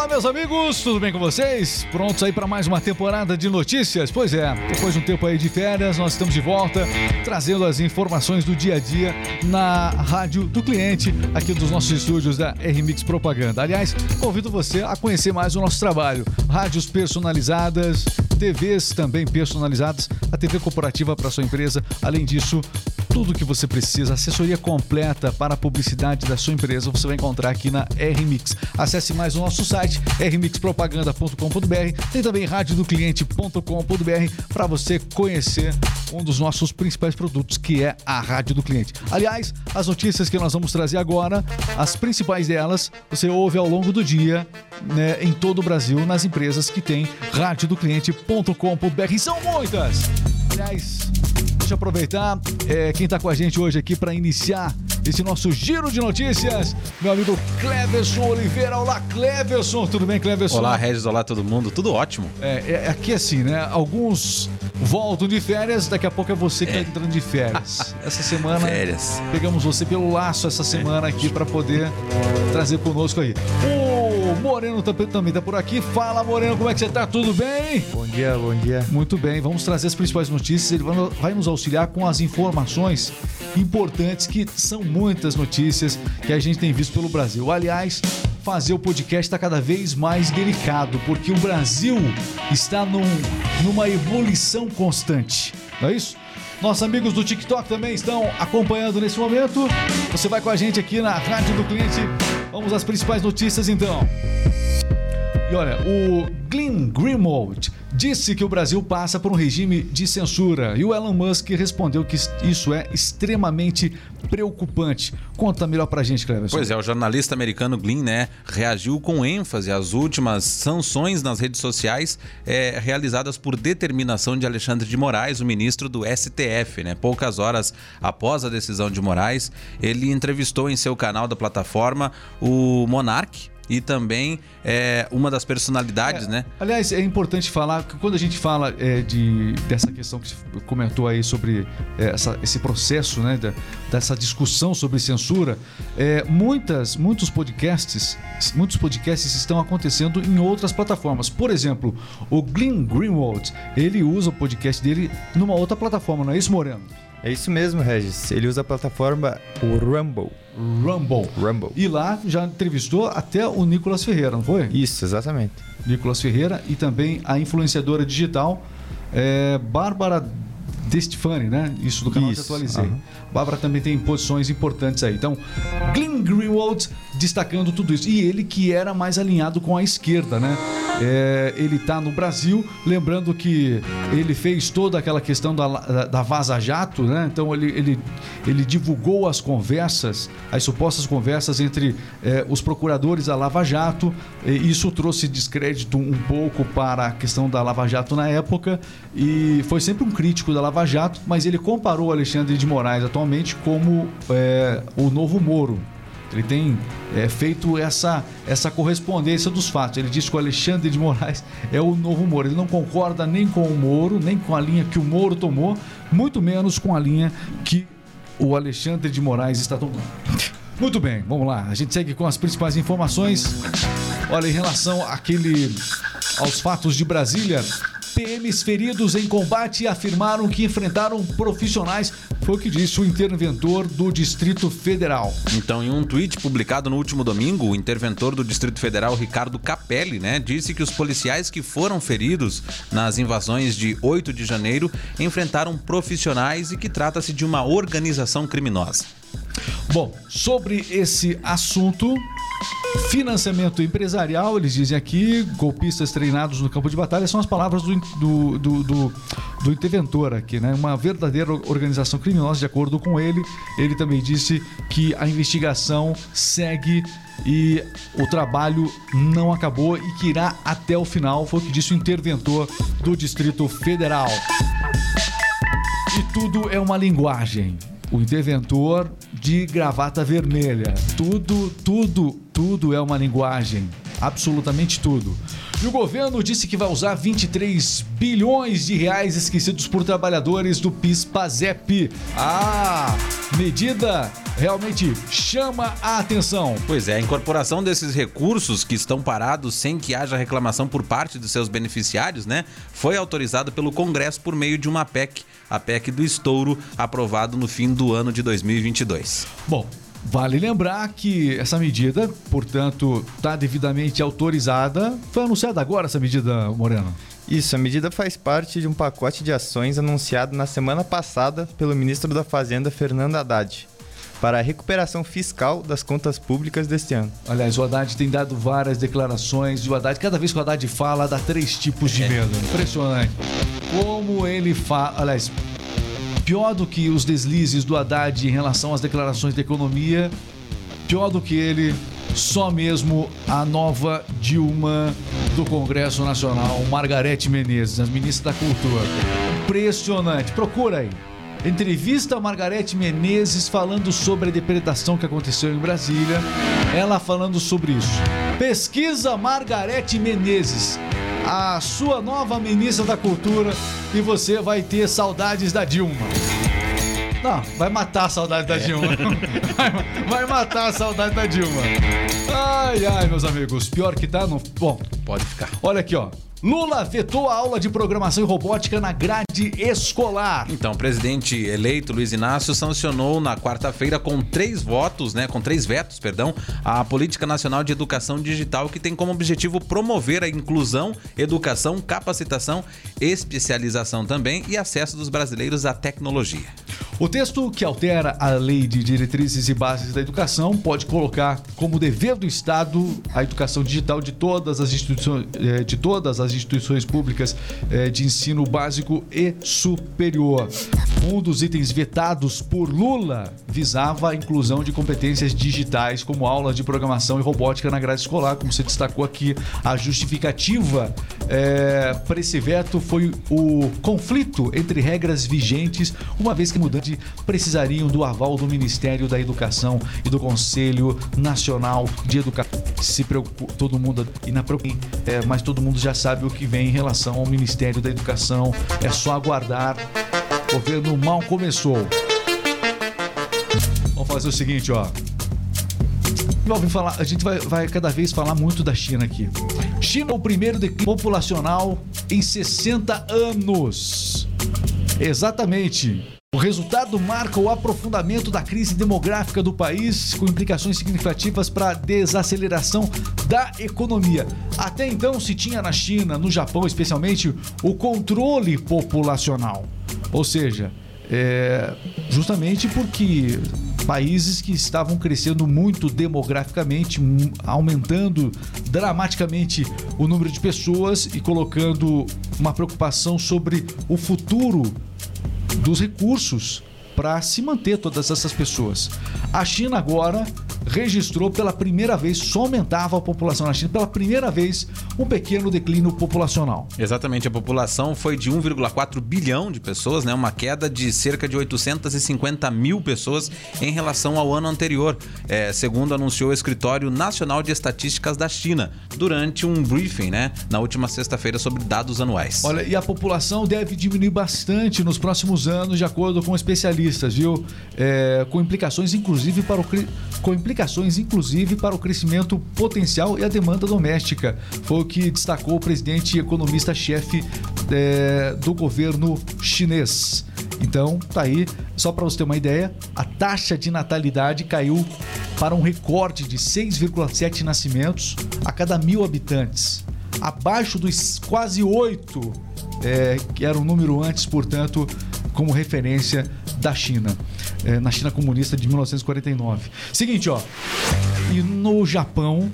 Olá, meus amigos, tudo bem com vocês? Prontos aí para mais uma temporada de notícias? Pois é, depois de um tempo aí de férias, nós estamos de volta trazendo as informações do dia a dia na rádio do cliente, aqui dos nossos estúdios da RMix Propaganda. Aliás, convido você a conhecer mais o nosso trabalho. Rádios personalizadas, TVs também personalizadas, a TV corporativa para sua empresa. Além disso, tudo que você precisa, assessoria completa para a publicidade da sua empresa, você vai encontrar aqui na RMix. Acesse mais o nosso site rmixpropaganda.com.br, tem também radiodocliente.com.br para você conhecer um dos nossos principais produtos, que é a Rádio do Cliente. Aliás, as notícias que nós vamos trazer agora, as principais delas, você ouve ao longo do dia né, em todo o Brasil, nas empresas que têm radiodocliente.com.br. São muitas! Aliás, deixa eu aproveitar é, quem está com a gente hoje aqui para iniciar esse nosso giro de notícias. Meu amigo Cleverson Oliveira. Olá, Cleverson. Tudo bem, Cleverson? Olá, Regis. Olá, todo mundo. Tudo ótimo. É, é aqui assim, né? Alguns voltam de férias, daqui a pouco é você que está entrando de férias. Essa semana Férias. pegamos você pelo laço essa semana aqui para poder trazer conosco aí. O Moreno tá- também tá por aqui. Fala, Moreno, como é que você tá? Tudo bem? Bom dia, bom dia. Muito bem, vamos trazer as principais notícias. Ele vai- vai nos auxiliar com as informações importantes, que são muitas notícias que a gente tem visto pelo Brasil. Aliás, fazer o podcast está cada vez mais delicado, porque o Brasil está num- numa ebulição constante. Não é isso? Nossos amigos do TikTok também estão acompanhando nesse momento. Você vai com a gente aqui na Rádio do Cliente. Vamos às principais notícias então. E olha, o Glenn Greenwald disse que o Brasil passa por um regime de censura e o Elon Musk respondeu que isso é extremamente preocupante. Conta melhor pra gente, Cleverson. Pois é, o jornalista americano Glynn, né, reagiu com ênfase às últimas sanções nas redes sociais é, realizadas por determinação de Alexandre de Moraes, o ministro do STF, né? Poucas horas após a decisão de Moraes, ele entrevistou em seu canal da plataforma o Monark e também é, uma das personalidades, né? Aliás, é importante falar que quando a gente fala é, de, dessa questão que você comentou aí sobre é, essa- esse processo, né, da- dessa discussão sobre censura, é, muitas, muitos podcasts, muitos podcasts estão acontecendo em outras plataformas. Por exemplo, o Glenn Greenwald, ele usa o podcast dele numa outra plataforma, não é isso, Moreno? É isso mesmo, Regis. Ele usa a plataforma o Rumble. Rumble. Rumble. E lá já entrevistou até o Nicolas Ferreira, não foi? Isso, exatamente. Nicolas Ferreira e também a influenciadora digital é, Bárbara Destifani, né? Isso do canal Isso, que atualizei. aham. Bárbara também tem posições importantes aí. Então, Glenn Greenwald destacando tudo isso. E ele que era mais alinhado com a esquerda, né? É, ele tá no Brasil, lembrando que ele fez toda aquela questão da, da, Vaza Jato, né? Então ele, ele, ele divulgou as conversas, as supostas conversas entre é, os procuradores da Lava Jato. Isso trouxe descrédito um pouco para a questão da Lava Jato na época e foi sempre um crítico da Lava Jato, mas ele comparou Alexandre de Moraes atualmente como é, o novo Moro. Ele tem é, feito essa, essa correspondência dos fatos. Ele diz que o Alexandre de Moraes é o novo Moro. Ele não concorda nem com o Moro, nem com a linha que o Moro tomou, muito menos com a linha que o Alexandre de Moraes está tomando. Muito bem, vamos lá. A gente segue com as principais informações. Olha, em relação àquele aos fatos de Brasília, PMs feridos em combate afirmaram que enfrentaram profissionais, foi o que disse o interventor do Distrito Federal. Então, em um tweet publicado no último domingo, o interventor do Distrito Federal, Ricardo Capelli, né, disse que os policiais que foram feridos nas invasões de 8 de janeiro enfrentaram profissionais e que trata-se de uma organização criminosa. Bom, sobre esse assunto, financiamento empresarial, eles dizem aqui, golpistas treinados no campo de batalha, são as palavras do, do, do, do, do interventor aqui, né? Uma verdadeira organização criminosa, de acordo com ele. Ele também disse que a investigação segue e o trabalho não acabou e que irá até o final, foi o que disse o interventor do Distrito Federal. E tudo é uma linguagem. O interventor de gravata vermelha. Tudo, tudo, tudo é uma linguagem. Absolutamente tudo. E o governo disse que vai usar 23 bilhões de reais esquecidos por trabalhadores do PIS-PASEP. Ah, medida realmente chama a atenção. Pois é, a incorporação desses recursos que estão parados sem que haja reclamação por parte dos seus beneficiários, né, foi autorizado pelo Congresso por meio de uma PEC, a PEC do estouro, aprovado no fim do ano de 2022. Bom, Vale lembrar que essa medida, portanto, está devidamente autorizada. Foi anunciada agora essa medida, Moreno? Isso, a medida faz parte de um pacote de ações anunciado na semana passada pelo ministro da Fazenda, Fernando Haddad, para a recuperação fiscal das contas públicas deste ano. Aliás, o Haddad tem dado várias declarações. E o Haddad, cada vez que o Haddad fala, dá três tipos de medo. Impressionante. Como ele fala. Aliás, pior do que os deslizes do Haddad em relação às declarações de economia, pior do que ele, só mesmo a nova Dilma do Congresso Nacional, Margarete Menezes, as ministras da Cultura. Impressionante. Procura aí. Entrevista Margarete Menezes falando sobre a depredação que aconteceu em Brasília. Ela falando sobre isso. Pesquisa Margarete Menezes, a sua nova ministra da Cultura, e você vai ter saudades da Dilma. Não, vai matar a saudade da Dilma. Vai, vai matar a saudade da Dilma. Ai, ai, meus amigos. Pior que tá, não. Bom, Pode ficar. olha aqui, ó. Lula vetou a aula de programação e robótica na grade escolar. Então, o presidente eleito Luiz Inácio sancionou na quarta-feira com três votos, né, com três vetos, perdão, a Política Nacional de Educação Digital que tem como objetivo promover a inclusão, educação, capacitação, especialização também e acesso dos brasileiros à tecnologia. O texto que altera a Lei de Diretrizes e Bases da Educação pode colocar como dever do Estado a educação digital de todas as instituições, eh, de todas as instituições públicas eh, de ensino básico e superior. Um dos itens vetados por Lula visava a inclusão de competências digitais, como aulas de programação e robótica na grade escolar, como você destacou aqui. A justificativa eh, para esse veto foi o conflito entre regras vigentes, uma vez que mudantes precisariam do aval do Ministério da Educação e do Conselho Nacional de Educação. Se preocupa todo mundo e na é, mas todo mundo já sabe o que vem em relação ao Ministério da Educação. É só aguardar. O governo mal começou. Vamos fazer o seguinte, ó. Vamos falar, a gente vai, vai cada vez falar muito da China aqui. China é o primeiro declínio populacional em 60 anos. Exatamente. O resultado marca o aprofundamento da crise demográfica do país, com implicações significativas para a desaceleração da economia. Até então se tinha na China, no Japão especialmente, o controle populacional. Ou seja, é, justamente porque países que estavam crescendo muito demograficamente, aumentando dramaticamente o número de pessoas e colocando uma preocupação sobre o futuro dos recursos para se manter todas essas pessoas. A China agora registrou pela primeira vez, só aumentava a população na China, pela primeira vez, um pequeno declínio populacional. Exatamente, a população foi de 1,4 bilhão de pessoas, né? Uma queda de cerca de 850 mil pessoas em relação ao ano anterior, é, segundo anunciou o Escritório Nacional de Estatísticas da China durante um briefing, né? Na última sexta-feira sobre dados anuais. Olha, e a população deve diminuir bastante nos próximos anos, de acordo com especialistas, viu? É, com implicações, inclusive, para o com implicações, inclusive, para o crescimento potencial e a demanda doméstica. Foi o que destacou o presidente e economista-chefe é, do governo chinês. Então, tá aí, só para você ter uma ideia, a taxa de natalidade caiu para um recorde de 6,7 nascimentos a cada mil habitantes, abaixo dos quase 8 é, que era o número antes, portanto, como referência da China, é, na China comunista de 1949. Seguinte, ó, e no Japão,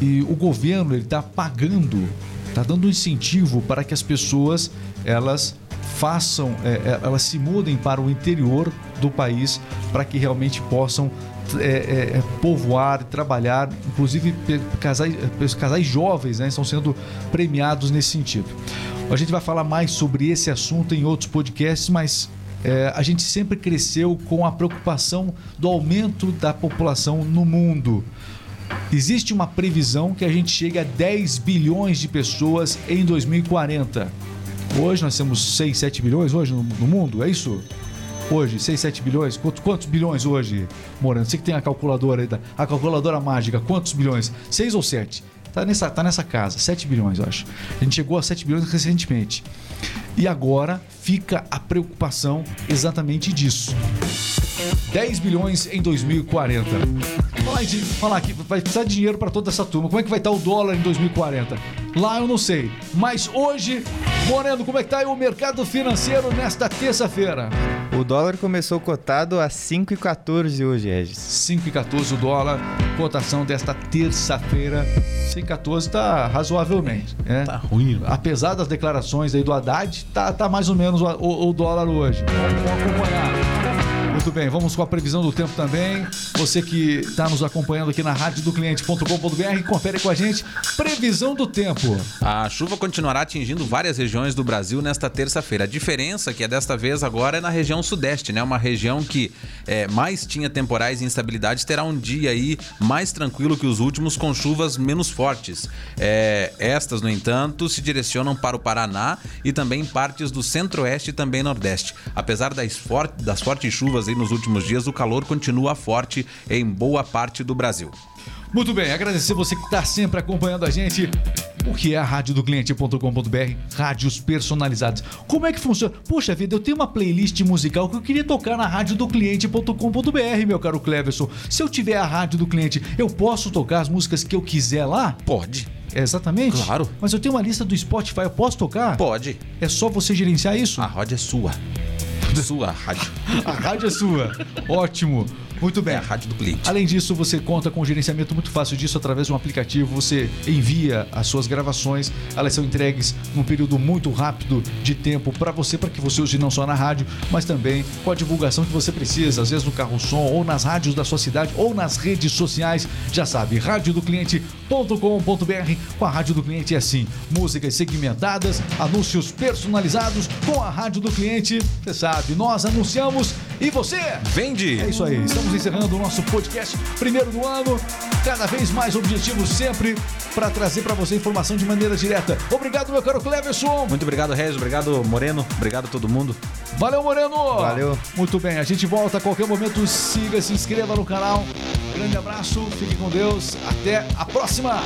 e o governo ele está pagando, está dando um incentivo para que as pessoas elas façam, é, é, elas se mudem para o interior do país para que realmente possam é, é, é, povoar, trabalhar, inclusive casais, é, casais jovens né, estão sendo premiados nesse sentido. A gente vai falar mais sobre esse assunto em outros podcasts, mas é, a gente sempre cresceu com a preocupação do aumento da população no mundo. Existe uma previsão que a gente chegue a 10 bilhões de pessoas em 2040. Hoje nós temos 6, 7 bilhões hoje no, no mundo, é isso? Hoje, 6, 7 bilhões? Quantos, quantos bilhões hoje, Moreno? Você que tem a calculadora aí, a calculadora mágica, quantos bilhões? 6 ou 7? Tá nessa, tá nessa casa, 7 bilhões, eu acho. A gente chegou a 7 bilhões recentemente. E agora fica a preocupação exatamente disso. 10 bilhões em 2040. Falar, de, falar que vai precisar de dinheiro para toda essa turma. Como é que vai estar o dólar em 2040? Lá eu não sei. Mas hoje, Moreno, como é que tá aí o mercado financeiro nesta terça-feira? O dólar começou cotado a 5,14 hoje, Regis. 5,14 o dólar, cotação desta terça-feira. 5,14 tá razoavelmente. Né? Tá ruim. Apesar das declarações aí do Haddad, tá, tá mais ou menos o, o- o dólar hoje. Vamos acompanhar. Muito bem, vamos com a previsão do tempo também. Você que está nos acompanhando aqui na radiodocliente.com.br, confere com a gente. Previsão do tempo. A chuva continuará atingindo várias regiões do Brasil nesta terça-feira. A diferença que é desta vez agora é na região sudeste, né? Uma região que é, mais tinha temporais e instabilidade terá um dia aí mais tranquilo que os últimos com chuvas menos fortes. É, estas, no entanto, se direcionam para o Paraná e também partes do centro-oeste e também nordeste. Apesar das, for- das fortes chuvas nos últimos dias, o calor continua forte em boa parte do Brasil. Muito bem, agradecer você que está sempre acompanhando a gente. O que é a rádio do cliente.com.br? Rádios personalizadas. Como é que funciona? Poxa vida, eu tenho uma playlist musical que eu queria tocar na rádio do cliente.com.br, meu caro Cleverson. Se eu tiver a rádio do cliente, eu posso tocar as músicas que eu quiser lá? Pode. É, Exatamente. Claro. Mas eu tenho uma lista do Spotify, eu posso tocar? Pode. É só você gerenciar isso? A rádio é sua. Sua rádio. A rádio é sua. Ótimo. Muito É bem. a rádio do cliente. Além disso, você conta com um gerenciamento muito fácil disso através de um aplicativo. Você envia as suas gravações, elas são entregues num período muito rápido de tempo para você, para que você use não só na rádio, mas também com a divulgação que você precisa, às vezes no carro som, ou nas rádios da sua cidade, ou nas redes sociais. Já sabe, radiodocliente.com.br. Com a Rádio do Cliente é assim: músicas segmentadas, anúncios personalizados. Com a Rádio do Cliente, você sabe, nós anunciamos e você Vende! é isso aí, estamos encerrando o nosso podcast primeiro do ano, cada vez mais objetivo sempre para trazer para você informação de maneira direta. Obrigado, meu caro Cleverson. Muito obrigado, Regis. Obrigado, Moreno. Obrigado a todo mundo. Valeu, Moreno. Valeu. Muito bem, a gente volta a qualquer momento. Siga, se inscreva no canal. Grande abraço, fique com Deus. Até a próxima.